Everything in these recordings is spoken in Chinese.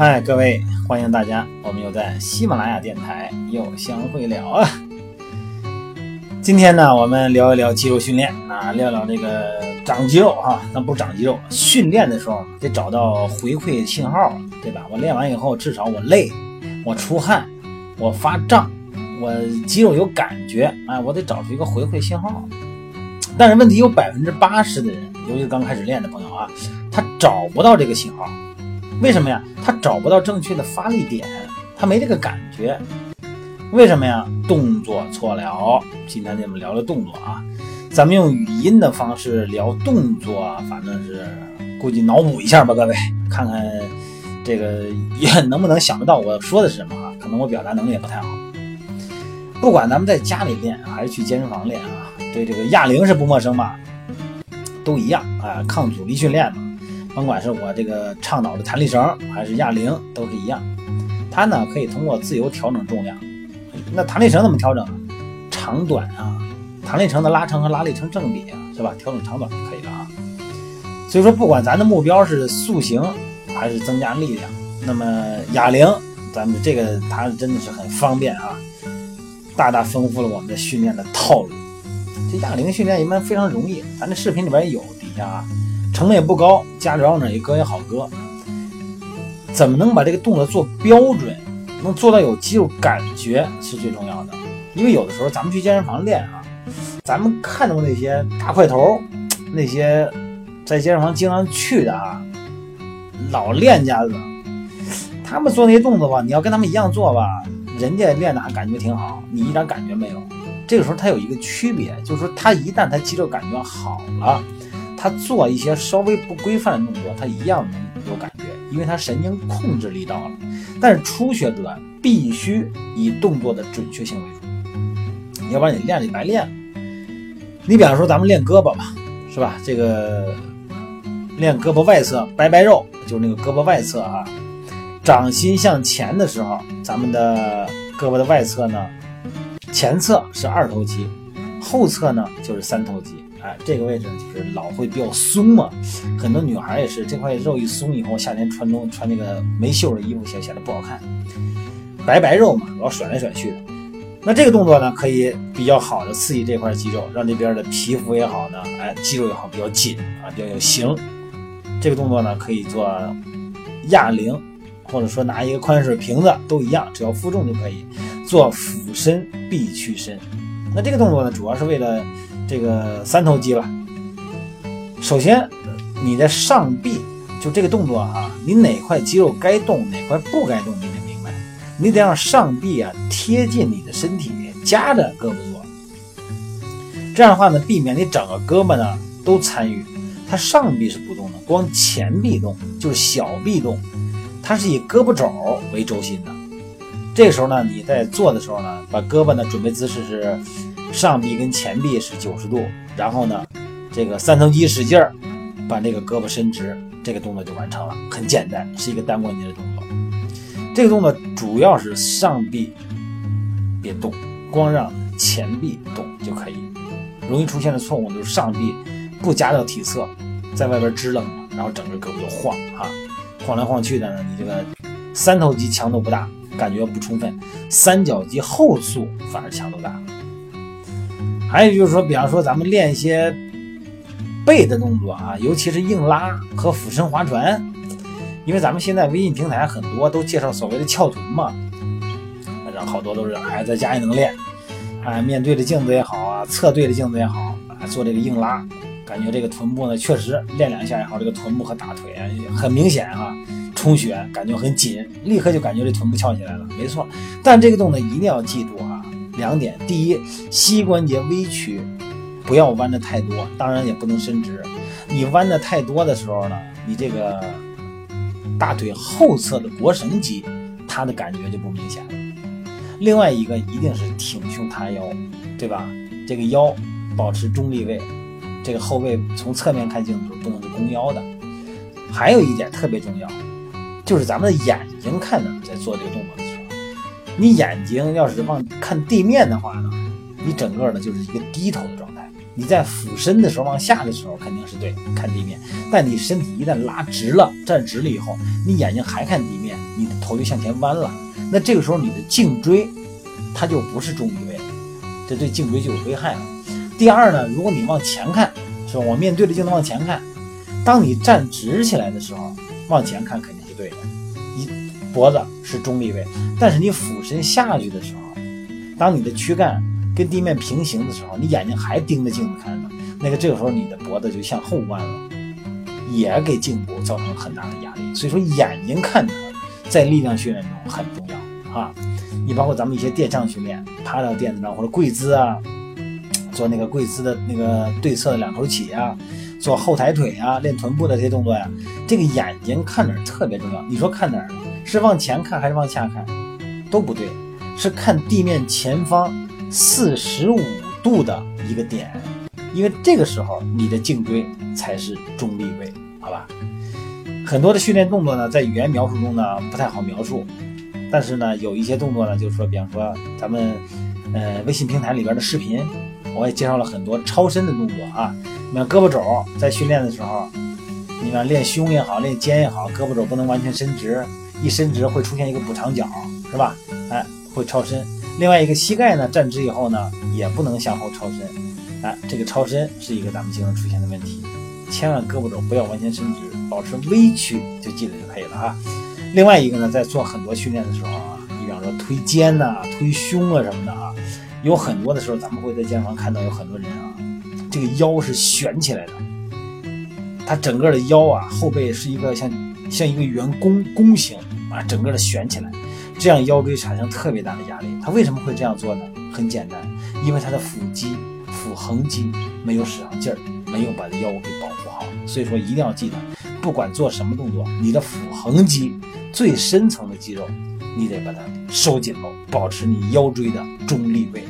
嗨，各位，欢迎大家，我们又在喜马拉雅电台又相会了啊！今天呢，我们聊一聊肌肉训练啊，聊聊这个长肌肉哈，那不是长肌肉，训练的时候得找到回馈信号，对吧？我练完以后，至少我累，我出汗，我发胀，我肌肉有感觉，哎，我得找出一个回馈信号。但是问题有百分之八十的人，尤其是刚开始练的朋友啊，他找不到这个信号。为什么呀？他找不到正确的发力点，他没这个感觉。为什么呀？动作错了。今天咱们聊聊动作啊，咱们用语音的方式聊动作，反正是估计脑补一下吧，各位看看这个也能不能想得到我说的是什么啊？可能我表达能力也不太好。不管咱们在家里练还是去健身房练啊，对这个哑铃是不陌生吧？都一样啊，抗阻力训练嘛。甭管是我这个倡导的弹力绳还是哑铃，都是一样。它呢可以通过自由调整重量。那弹力绳怎么调整？长短啊，弹力绳的拉长和拉力成正比，是吧？调整长短就可以了啊。所以说，不管咱的目标是塑形还是增加力量，那么哑铃，咱们这个它真的是很方便啊，大大丰富了我们的训练的套路。这哑铃训练一般非常容易，咱这视频里边也有底下啊。成本也不高，家着呢也搁也好搁。怎么能把这个动作做标准，能做到有肌肉感觉是最重要的。因为有的时候咱们去健身房练啊，咱们看到那些大块头，那些在健身房经常去的啊，老练家子，他们做那些动作吧，你要跟他们一样做吧，人家练的还感觉挺好，你一点感觉没有。这个时候他有一个区别，就是说他一旦他肌肉感觉好了。他做一些稍微不规范的动作，他一样能有感觉，因为他神经控制力到了。但是初学者必须以动作的准确性为主，要不然你练就白练了。你比方说咱们练胳膊吧，是吧？这个练胳膊外侧白白肉，就是那个胳膊外侧啊，掌心向前的时候，咱们的胳膊的外侧呢，前侧是二头肌，后侧呢就是三头肌。哎，这个位置就是老会比较松嘛，很多女孩也是这块肉一松以后，夏天穿冬穿那个没袖的衣服显显得不好看，白白肉嘛，老甩来甩去的。那这个动作呢，可以比较好的刺激这块肌肉，让这边的皮肤也好呢，哎，肌肉也好比较紧啊，比较有型。这个动作呢，可以做哑铃，或者说拿一个矿泉水瓶子都一样，只要负重就可以做俯身臂屈伸。那这个动作呢，主要是为了。这个三头肌了。首先，你的上臂就这个动作哈，你哪块肌肉该动，哪块不该动，你得明白。你得让上臂啊贴近你的身体，夹着胳膊做。这样的话呢，避免你整个胳膊呢都参与。它上臂是不动的，光前臂动，就是小臂动。它是以胳膊肘为轴心的。这个时候呢，你在做的时候呢，把胳膊呢准备姿势是。上臂跟前臂是九十度，然后呢，这个三头肌使劲儿，把这个胳膊伸直，这个动作就完成了，很简单，是一个单关节的动作。这个动作主要是上臂别动，光让前臂动就可以。容易出现的错误就是上臂不夹到体侧，在外边支棱着，然后整个胳膊就晃哈，晃来晃去的呢，你这个三头肌强度不大，感觉不充分，三角肌后束反而强度大。还有就是说，比方说咱们练一些背的动作啊，尤其是硬拉和俯身划船，因为咱们现在微信平台很多都介绍所谓的翘臀嘛，反正好多都是哎在家也能练，哎面对着镜子也好啊，侧对着镜子也好，啊做这个硬拉，感觉这个臀部呢确实练两下也好，这个臀部和大腿啊很明显啊充血，感觉很紧，立刻就感觉这臀部翘起来了，没错。但这个动作一定要记住啊。两点，第一，膝关节微曲，不要弯的太多，当然也不能伸直。你弯的太多的时候呢，你这个大腿后侧的腘绳肌，它的感觉就不明显了。另外一个一定是挺胸塌腰，对吧？这个腰保持中立位，这个后背从侧面看镜子不能是弓腰的。还有一点特别重要，就是咱们的眼睛看着在做这个动作。你眼睛要是往看地面的话呢，你整个呢就是一个低头的状态。你在俯身的时候往下的时候肯定是对看地面，但你身体一旦拉直了、站直了以后，你眼睛还看地面，你的头就向前弯了。那这个时候你的颈椎它就不是中立位，这对颈椎就有危害了。第二呢，如果你往前看，是吧？我面对着镜子往前看，当你站直起来的时候，往前看肯定是对的，脖子是中立位。但是你俯身下去的时候，当你的躯干跟地面平行的时候，你眼睛还盯着镜子看呢，那个这个时候你的脖子就向后弯了，也给颈部造成很大的压力。所以说眼睛看哪儿，在力量训练中很重要啊。你包括咱们一些垫上训练，趴到垫子上或者跪姿啊，做那个跪姿的那个对侧的两头起啊，做后抬腿啊，练臀部的这些动作呀，这个眼睛看哪儿特别重要。你说看哪儿？是往前看还是往下看？都不对，是看地面前方四十五度的一个点，因为这个时候你的颈椎才是中立位，好吧？很多的训练动作呢，在语言描述中呢不太好描述，但是呢，有一些动作呢，就是说，比方说咱们呃微信平台里边的视频，我也介绍了很多超伸的动作啊。你看胳膊肘在训练的时候，你看练胸也好，练肩也好，胳膊肘不能完全伸直，一伸直会出现一个补偿角。是吧？哎，会超伸。另外一个膝盖呢，站直以后呢，也不能向后超伸。哎，这个超伸是一个咱们经常出现的问题。千万胳膊肘不要完全伸直，保持微曲就记得就可以了哈。另外一个呢，在做很多训练的时候啊，你比方说推肩呐、推胸啊什么的啊，有很多的时候咱们会在健身房看到有很多人啊，这个腰是悬起来的，他整个的腰啊后背是一个像像一个圆弓弓形整个的悬起来。这样腰椎产生特别大的压力，他为什么会这样做呢？很简单，因为他的腹肌、腹横肌没有使上劲儿，没有把腰给保护好。所以说一定要记得，不管做什么动作，你的腹横肌最深层的肌肉，你得把它收紧喽，保持你腰椎的中立位。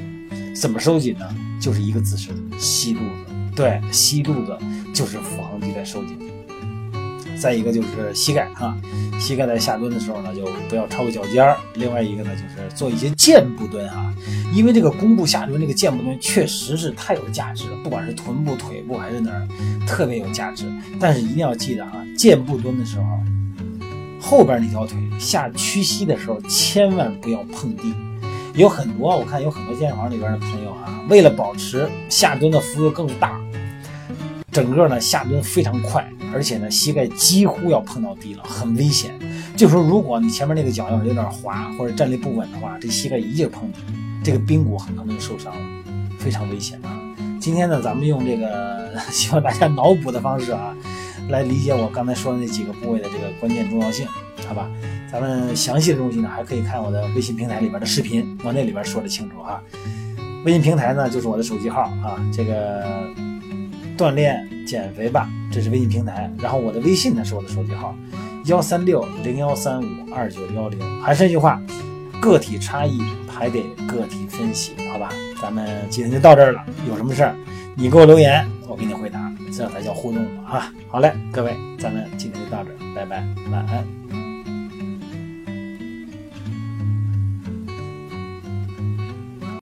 怎么收紧呢？就是一个姿势，吸肚子。对，吸肚子就是腹横肌在收紧。再一个就是膝盖哈，膝盖在下蹲的时候呢，就不要超过脚尖儿。另外一个呢，就是做一些箭步蹲啊，因为这个弓步下蹲，这个箭步蹲确实是太有价值了，不管是臀部、腿部还是哪儿，特别有价值。但是一定要记得啊，箭步蹲的时候，后边那条腿下屈膝的时候，千万不要碰地。有很多我看有很多健身房里边的朋友啊，为了保持下蹲的幅度更大。整个呢下蹲非常快，而且呢膝盖几乎要碰到地了，很危险。就说如果你前面那个脚要是有点滑或者站立不稳的话，这膝盖一劲碰地，这个髌骨很可能就受伤了，非常危险啊。今天呢，咱们用这个希望大家脑补的方式啊，来理解我刚才说的那几个部位的这个关键重要性，好吧？咱们详细的东西呢，还可以看我的微信平台里边的视频，我那里边说的清楚哈。微信平台呢就是我的手机号啊，这个。锻炼减肥吧，这是微信平台。然后我的微信呢是我的手机号，幺三六零幺三五二九幺零。还是那句话，个体差异还得个体分析，好吧？咱们今天就到这儿了。有什么事儿，你给我留言，我给你回答，这才叫互动啊！好嘞，各位，咱们今天就到这儿，拜拜，晚安。